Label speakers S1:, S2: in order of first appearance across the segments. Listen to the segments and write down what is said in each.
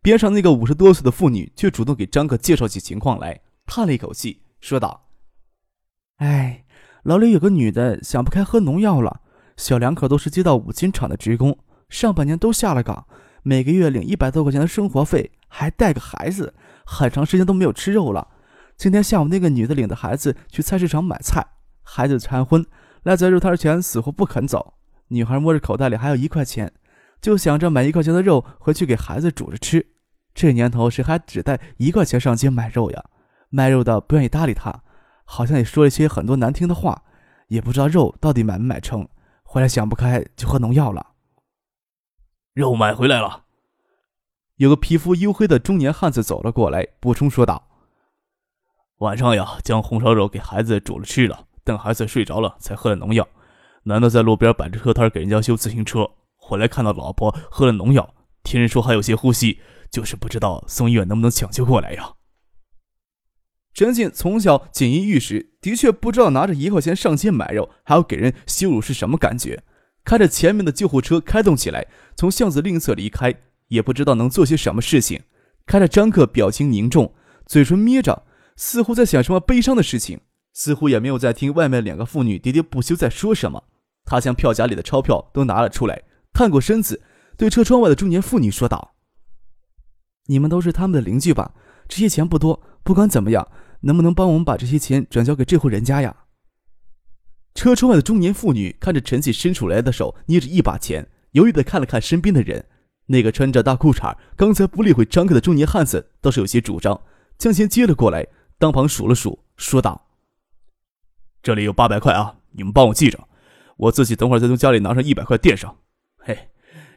S1: 边上那个五十多岁的妇女却主动给张克介绍起情况来，叹了一口气，说道：“
S2: 哎，老李有个女的想不开喝农药了，小两口都是街道五金厂的职工，上半年都下了岗，每个月领一百多块钱的生活费，还带个孩子，很长时间都没有吃肉了。今天下午那个女的领着孩子去菜市场买菜，孩子馋荤，赖在肉摊前死活不肯走。女孩摸着口袋里还有一块钱，就想着买一块钱的肉回去给孩子煮着吃。”这年头谁还只带一块钱上街买肉呀？卖肉的不愿意搭理他，好像也说了一些很多难听的话，也不知道肉到底买没买成。回来想不开就喝农药了。
S3: 肉买回来了。
S1: 有个皮肤黝黑的中年汉子走了过来，补充说道：“
S3: 晚上呀，将红烧肉给孩子煮了吃了，等孩子睡着了才喝了农药。男的在路边摆着车摊给人家修自行车，回来看到老婆喝了农药，听人说还有些呼吸。”就是不知道送医院能不能抢救过来呀？
S1: 陈静从小锦衣玉食，的确不知道拿着一块钱上街买肉还要给人羞辱是什么感觉。看着前面的救护车开动起来，从巷子另一侧离开，也不知道能做些什么事情。看着张克表情凝重，嘴唇眯着，似乎在想什么悲伤的事情，似乎也没有在听外面两个妇女喋喋不休在说什么。他将票夹里的钞票都拿了出来，探过身子，对车窗外的中年妇女说道。
S2: 你们都是他们的邻居吧？这些钱不多，不管怎么样，能不能帮我们把这些钱转交给这户人家呀？
S1: 车窗外的中年妇女看着陈启伸出来的手，捏着一把钱，犹豫的看了看身边的人。那个穿着大裤衩、刚才不理会张克的中年汉子倒是有些主张，将钱接了过来，当旁数了数，说道：“
S3: 这里有八百块啊，你们帮我记着，我自己等会儿再从家里拿上一百块垫上。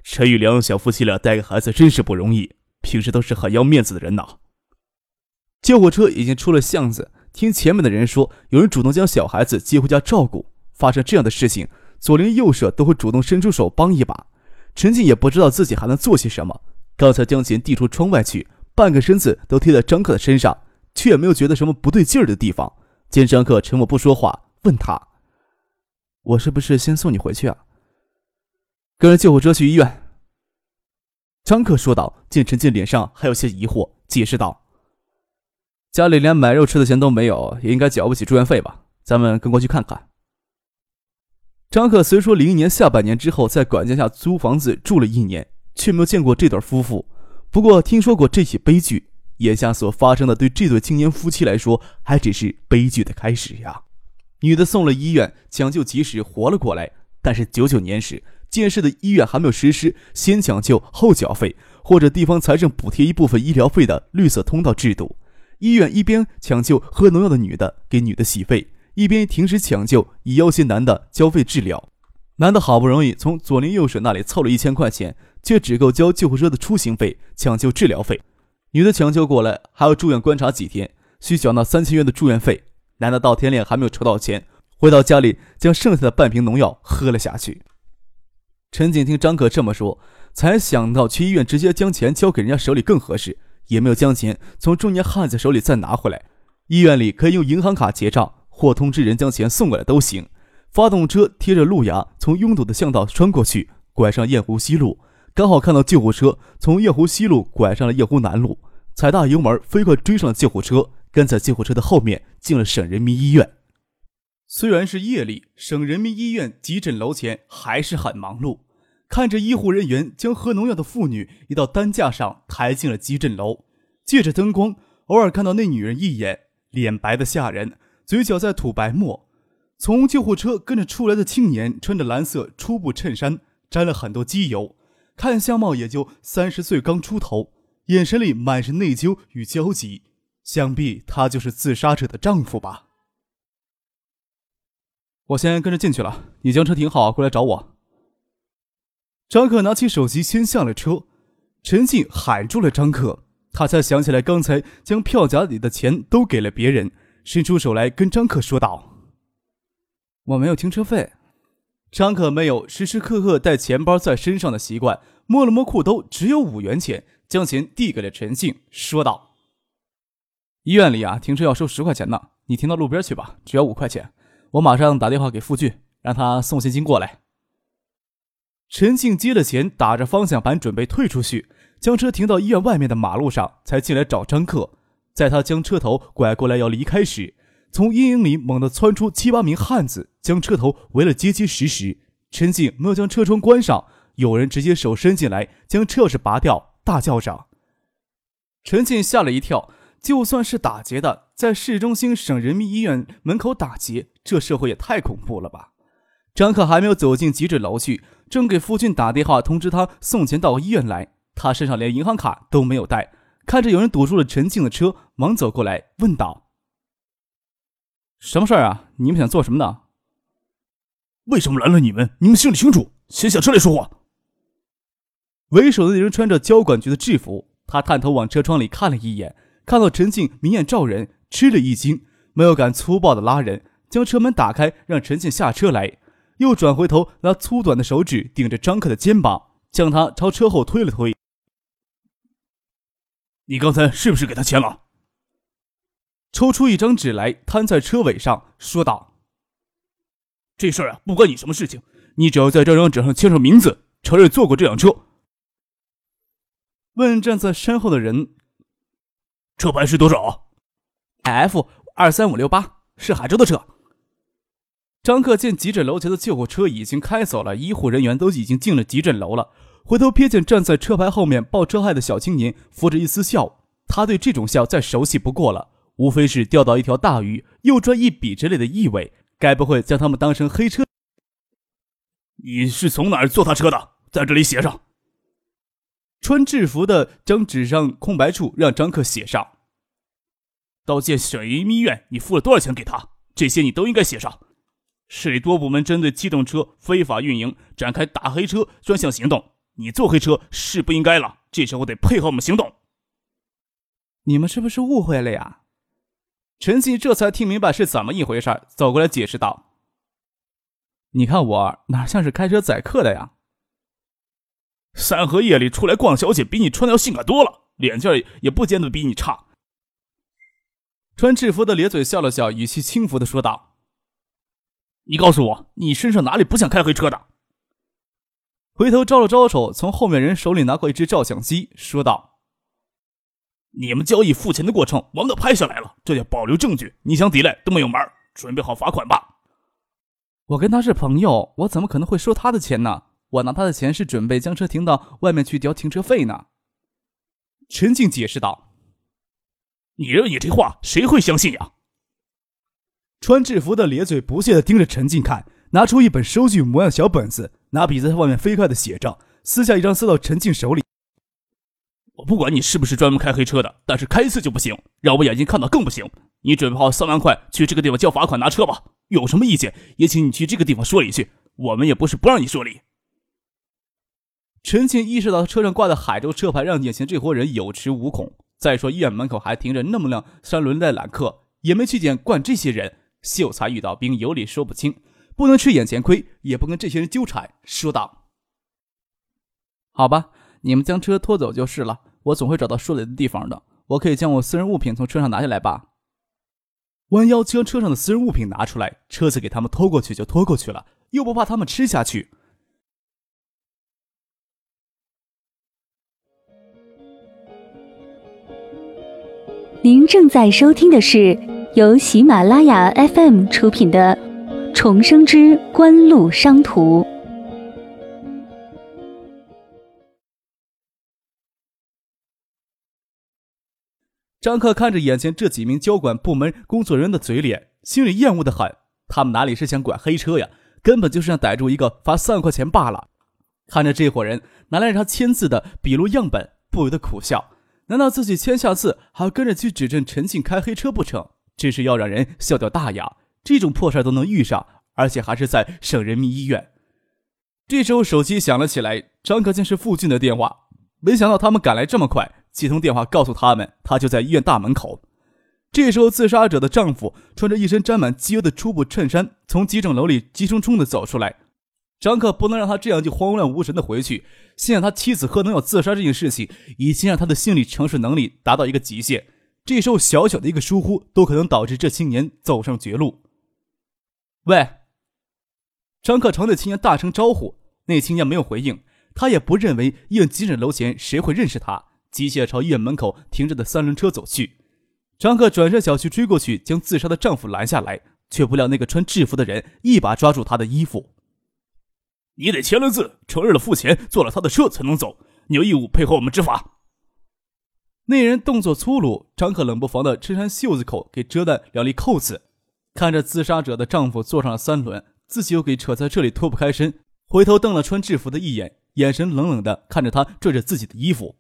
S3: 陈玉良小夫妻俩带个孩子真是不容易。”平时都是很要面子的人呐。
S1: 救护车已经出了巷子，听前面的人说，有人主动将小孩子接回家照顾。发生这样的事情，左邻右舍都会主动伸出手帮一把。陈静也不知道自己还能做些什么，刚才将钱递出窗外去，半个身子都贴在张克的身上，却也没有觉得什么不对劲儿的地方。见张克沉默不说话，问他：“
S2: 我是不是先送你回去啊？”
S1: 跟着救护车去医院。张克说道：“见陈静脸上还有些疑惑，解释道：‘家里连买肉吃的钱都没有，也应该交不起住院费吧？咱们跟过去看看。’”张克虽说零一年下半年之后在管家下租房子住了一年，却没有见过这对夫妇。不过听说过这起悲剧，眼下所发生的对这对青年夫妻来说，还只是悲剧的开始呀。女的送了医院抢救及时活了过来，但是九九年时。建设的医院还没有实施先抢救后缴费，或者地方财政补贴一部分医疗费的绿色通道制度。医院一边抢救喝农药的女的，给女的洗肺，一边停止抢救，以要挟男的交费治疗。男的好不容易从左邻右舍那里凑了一千块钱，却只够交救护车的出行费、抢救治疗费。女的抢救过来还要住院观察几天，需缴纳三千元的住院费。男的到天亮还没有筹到钱，回到家里将剩下的半瓶农药喝了下去。陈景听张可这么说，才想到去医院直接将钱交给人家手里更合适，也没有将钱从中年汉子手里再拿回来。医院里可以用银行卡结账，或通知人将钱送过来都行。发动车贴着路牙，从拥堵的巷道穿过去，拐上雁湖西路，刚好看到救护车从雁湖西路拐上了雁湖南路，踩大油门飞快追上了救护车，跟在救护车的后面进了省人民医院。虽然是夜里，省人民医院急诊楼前还是很忙碌。看着医护人员将喝农药的妇女移到担架上抬进了急诊楼，借着灯光，偶尔看到那女人一眼，脸白的吓人，嘴角在吐白沫。从救护车跟着出来的青年穿着蓝色粗布衬衫，沾了很多机油，看相貌也就三十岁刚出头，眼神里满是内疚与焦急，想必他就是自杀者的丈夫吧。我先跟着进去了，你将车停好，过来找我。张克拿起手机，先下了车。陈静喊住了张克，他才想起来刚才将票夹里的钱都给了别人，伸出手来跟张克说道：“
S2: 我没有停车费。”
S1: 张可没有时时刻刻带钱包在身上的习惯，摸了摸裤兜，只有五元钱，将钱递给了陈静，说道：“医院里啊，停车要收十块钱呢，你停到路边去吧，只要五块钱。我马上打电话给付俊，让他送现金过来。”陈静接了钱，打着方向盘准备退出去，将车停到医院外面的马路上，才进来找张克。在他将车头拐过来要离开时，从阴影里猛地窜出七八名汉子，将车头围了结结实实。陈静没有将车窗关上，有人直接手伸进来将车钥匙拔掉，大叫着。陈静吓了一跳，就算是打劫的，在市中心省人民医院门口打劫，这社会也太恐怖了吧！张克还没有走进急诊楼去，正给夫俊打电话通知他送钱到医院来。他身上连银行卡都没有带，看着有人堵住了陈静的车，忙走过来问道。什么事儿啊？你们想做什么呢？
S3: 为什么拦了你们？你们心里清楚。先下车来说话。
S1: 为首的那人穿着交管局的制服，他探头往车窗里看了一眼，看到陈静明艳照人，吃了一惊，没有敢粗暴的拉人，将车门打开，让陈静下车来，又转回头拿粗短的手指顶着张克的肩膀，将他朝车后推了推。
S3: 你刚才是不是给他钱了？
S1: 抽出一张纸来，摊在车尾上，说道：“
S3: 这事儿啊，不关你什么事情。你只要在这张纸上签上名字，承认坐过这辆车。”
S1: 问站在身后的人：“
S3: 车牌是多少
S1: ？”“F 二三五六八，是海州的车。”张克见急诊楼前的救护车已经开走了，医护人员都已经进了急诊楼了，回头瞥见站在车牌后面报车害的小青年，扶着一丝笑。他对这种笑再熟悉不过了。无非是钓到一条大鱼，又赚一笔之类的意味，该不会将他们当成黑车？
S3: 你是从哪儿坐他车的？在这里写上。
S1: 穿制服的将纸上空白处让张克写上。到建省人民医院，你付了多少钱给他？这些你都应该写上。市里多部门针对机动车非法运营展开打黑车专项行动，你坐黑车是不应该了，这时候得配合我们行动。
S2: 你们是不是误会了呀？
S1: 陈静这才听明白是怎么一回事，走过来解释道：“你看我哪像是开车载客的呀？
S3: 三合夜里出来逛小姐，比你穿的要性感多了，脸劲也不见得比你差。”
S1: 穿制服的咧嘴笑了笑，语气轻浮的说道：“你告诉我，你身上哪里不像开黑车的？”回头招了招手，从后面人手里拿过一只照相机，说道。你们交易付钱的过程，我们都拍下来了，这叫保留证据。你想抵赖都没有门准备好罚款吧。
S2: 我跟他是朋友，我怎么可能会收他的钱呢？我拿他的钱是准备将车停到外面去交停车费呢。
S1: 陈静解释道：“你认你这话谁会相信呀？”穿制服的咧嘴不屑的盯着陈静看，拿出一本收据模样小本子，拿笔在外面飞快的写着，撕下一张塞到陈静手里。我不管你是不是专门开黑车的，但是开一次就不行，让我眼睛看到更不行。你准备好三万块去这个地方交罚款拿车吧。有什么意见也请你去这个地方说理去，我们也不是不让你说理。陈庆意识到车上挂的海州车牌让眼前这伙人有恃无恐。再说医院门口还停着那么辆三轮带揽客，也没去见惯这些人。秀才遇到兵，有理说不清，不能吃眼前亏，也不跟这些人纠缠。说道：“
S2: 好吧，你们将车拖走就是了。”我总会找到说理的地方的。我可以将我私人物品从车上拿下来吧。
S1: 弯腰将车上的私人物品拿出来，车子给他们拖过去就拖过去了，又不怕他们吃下去。
S4: 您正在收听的是由喜马拉雅 FM 出品的《重生之官路商途》。
S1: 张克看着眼前这几名交管部门工作人员的嘴脸，心里厌恶的很。他们哪里是想管黑车呀？根本就是想逮住一个罚三块钱罢了。看着这伙人拿来让他签字的笔录样本，不由得苦笑。难道自己签下字还要跟着去指证陈庆开黑车不成？真是要让人笑掉大牙！这种破事都能遇上，而且还是在省人民医院。这时候手机响了起来，张克见是付俊的电话。没想到他们赶来这么快。接通电话告诉他们，他就在医院大门口。这时候，自杀者的丈夫穿着一身沾满机油的粗布衬衫，从急诊楼里急冲冲的走出来。张克不能让他这样就慌乱无神的回去。现在他妻子喝农药自杀这件事情，已经让他的心理承受能力达到一个极限。这时候，小小的一个疏忽，都可能导致这青年走上绝路。喂，张克朝那青年大声招呼，那青年没有回应。他也不认为医院急诊楼前谁会认识他，机械朝医院门口停着的三轮车走去。张克转身小去追过去，将自杀的丈夫拦下来，却不料那个穿制服的人一把抓住他的衣服。
S3: 你得签了字，承认了付钱，坐了他的车才能走。你有义务配合我们执法。
S1: 那人动作粗鲁，张克冷不防的衬衫袖子口给遮断两粒扣子，看着自杀者的丈夫坐上了三轮，自己又给扯在这里脱不开身，回头瞪了穿制服的一眼，眼神冷冷的看着他拽着自己的衣服。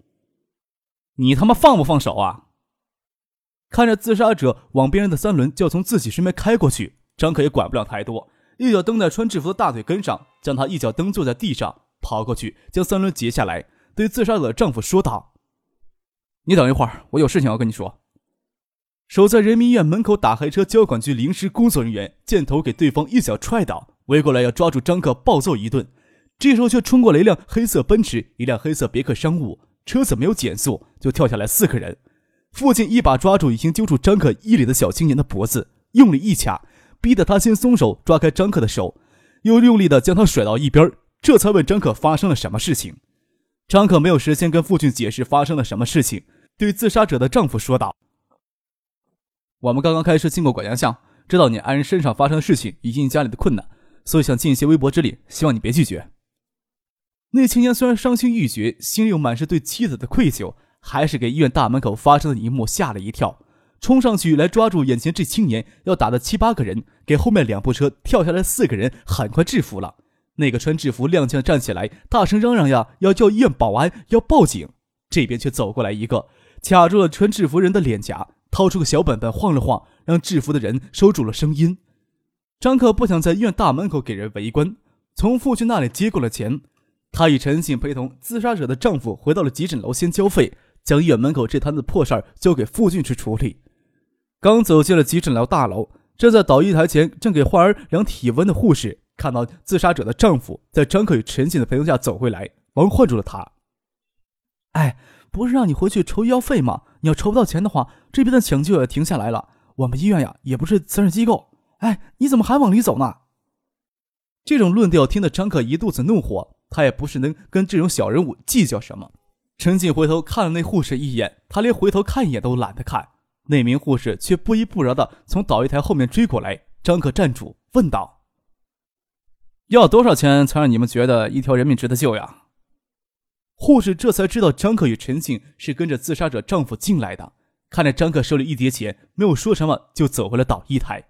S1: 你他妈放不放手啊？看着自杀者往别人的三轮就要从自己身边开过去，张可也管不了太多，一脚蹬在穿制服的大腿根上，将他一脚蹬坐在地上，跑过去将三轮截下来，对自杀者的丈夫说道：“你等一会儿，我有事情要跟你说。”守在人民医院门口打黑车交管局临时工作人员见头给对方一脚踹倒，围过来要抓住张克暴揍一顿，这时候却冲过来一辆黑色奔驰，一辆黑色别克商务，车子没有减速就跳下来四个人。父亲一把抓住已经揪住张克衣领的小青年的脖子，用力一掐，逼得他先松手，抓开张克的手，又用力的将他甩到一边，这才问张克发生了什么事情。张可没有时间跟父亲解释发生了什么事情，对自杀者的丈夫说道：“我们刚刚开车经过管家巷，知道你爱人身上发生的事情以及你家里的困难，所以想尽一些微薄之力，希望你别拒绝。”那青年虽然伤心欲绝，心里又满是对妻子的愧疚。还是给医院大门口发生的一幕吓了一跳，冲上去来抓住眼前这青年要打的七八个人，给后面两部车跳下来四个人很快制服了。那个穿制服踉跄站起来，大声嚷嚷呀，要叫医院保安，要报警。这边却走过来一个，卡住了穿制服人的脸颊，掏出个小本本晃了晃，让制服的人收住了声音。张克不想在医院大门口给人围观，从父亲那里接过了钱，他与陈信陪同自杀者的丈夫回到了急诊楼，先交费。将医院门口这摊子破事儿交给傅俊去处理。刚走进了急诊楼大楼，站在导医台前正给患儿量体温的护士看到自杀者的丈夫在张可与陈信的陪同下走回来，忙唤住了他。
S2: 哎，不是让你回去筹医药费吗？你要筹不到钱的话，这边的抢救也停下来了。我们医院呀，也不是慈善机构。哎，你怎么还往里走呢？
S1: 这种论调听得张可一肚子怒火，他也不是能跟这种小人物计较什么。陈静回头看了那护士一眼，他连回头看一眼都懒得看。那名护士却不依不饶的从导医台后面追过来。张可站住，问道：“要多少钱才让你们觉得一条人命值得救呀？”护士这才知道张可与陈静是跟着自杀者丈夫进来的。看着张可手里一叠钱，没有说什么，就走回了导医台。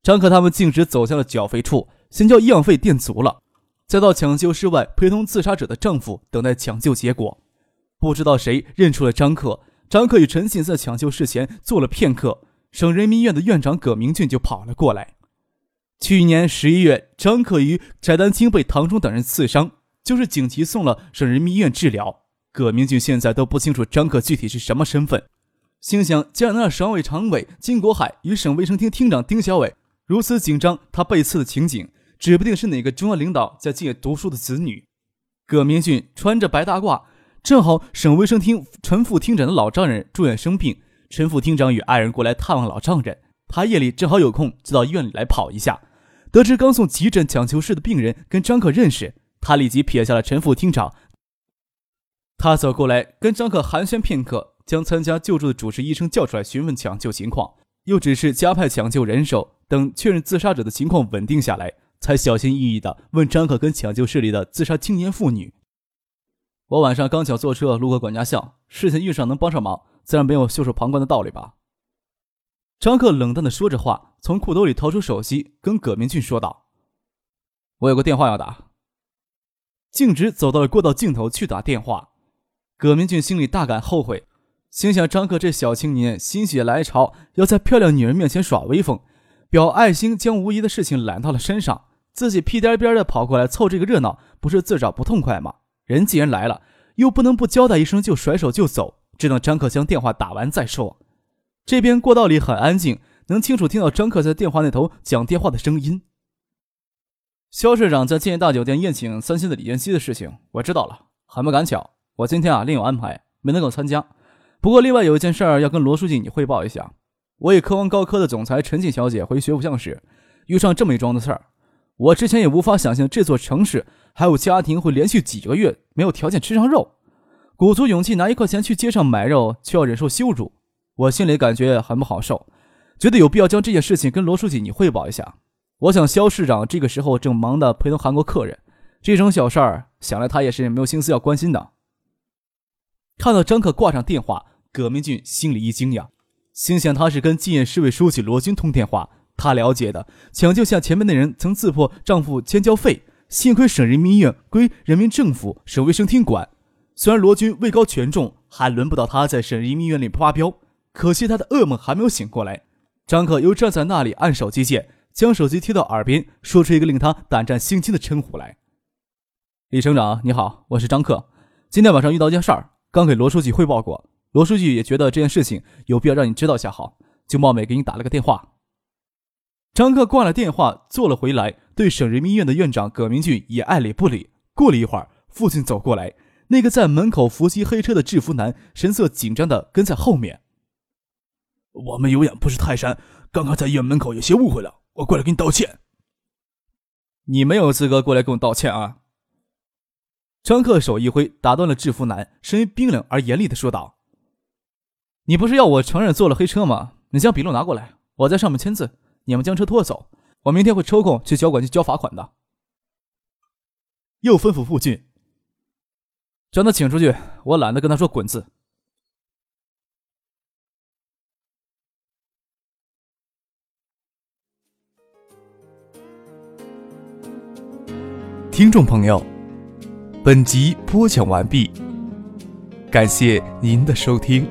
S1: 张可他们径直走向了缴费处，先将医药费垫足了，再到抢救室外陪同自杀者的丈夫等待抢救结果。不知道谁认出了张克，张克与陈静在抢救室前坐了片刻，省人民医院的院长葛明俊就跑了过来。去年十一月，张克与翟丹青被唐忠等人刺伤，就是紧急送了省人民医院治疗。葛明俊现在都不清楚张克具体是什么身份，心想既然那省委常委金国海与省卫生厅厅长丁小伟如此紧张他被刺的情景，指不定是哪个中央领导在借读书的子女。葛明俊穿着白大褂。正好省卫生厅陈副厅长的老丈人住院生病，陈副厅长与爱人过来探望老丈人。他夜里正好有空，就到医院里来跑一下。得知刚送急诊抢救室的病人跟张克认识，他立即撇下了陈副厅长。他走过来跟张克寒暄片刻，将参加救助的主治医生叫出来询问抢救情况，又指示加派抢救人手，等确认自杀者的情况稳定下来，才小心翼翼地问张克跟抢救室里的自杀青年妇女。我晚上刚巧坐车路过管家巷，事情遇上能帮上忙，自然没有袖手旁观的道理吧？张克冷淡的说着话，从裤兜里掏出手机，跟葛明俊说道：“我有个电话要打。”径直走到了过道尽头去打电话。葛明俊心里大感后悔，心想张克这小青年心血来潮，要在漂亮女人面前耍威风，表爱心，将无疑的事情揽到了身上，自己屁颠颠的跑过来凑这个热闹，不是自找不痛快吗？人既然来了，又不能不交代一声就甩手就走，只等张克将电话打完再说。这边过道里很安静，能清楚听到张克在电话那头讲电话的声音。肖市长在建业大酒店宴请三星的李彦希的事情，我知道了。很不赶巧，我今天啊另有安排，没能够参加。不过另外有一件事儿要跟罗书记你汇报一下。我与科王高科的总裁陈静小姐回学府巷时，遇上这么一桩的事儿。我之前也无法想象这座城市还有家庭会连续几个月没有条件吃上肉，鼓足勇气拿一块钱去街上买肉，却要忍受羞辱。我心里感觉很不好受，觉得有必要将这件事情跟罗书记你汇报一下。我想肖市长这个时候正忙的陪同韩国客人，这种小事儿想来他也是没有心思要关心的。看到张克挂上电话，葛明俊心里一惊呀，心想他是跟晋业市委书记罗军通电话，他了解的抢救下前面那人曾自破丈夫监交费，幸亏省人民医院归人民政府省卫生厅管，虽然罗军位高权重，还轮不到他在省人民医院里发飙。可惜他的噩梦还没有醒过来，张克又站在那里按手机键，将手机贴到耳边，说出一个令他胆战心惊的称呼来：“李省长，你好，我是张克。今天晚上遇到件事儿，刚给罗书记汇报过，罗书记也觉得这件事情有必要让你知道下，好，就冒昧给你打了个电话。”张克挂了电话，坐了回来，对省人民医院的院长葛明俊也爱理不理。过了一会儿，父亲走过来，那个在门口伏击黑车的制服男，神色紧张的跟在后面。
S3: 我们有眼不识泰山，刚刚在医院门口有些误会了，我过来给你道歉。
S1: 你没有资格过来跟我道歉啊！张克手一挥，打断了制服男，声音冰冷而严厉的说道：“你不是要我承认坐了黑车吗？你将笔录拿过来，我在上面签字，你们将车拖走。我明天会抽空去交管局交罚款的。”又吩咐傅俊：“将他请出去，我懒得跟他说滚字。”
S5: 听众朋友，本集播讲完毕，感谢您的收听。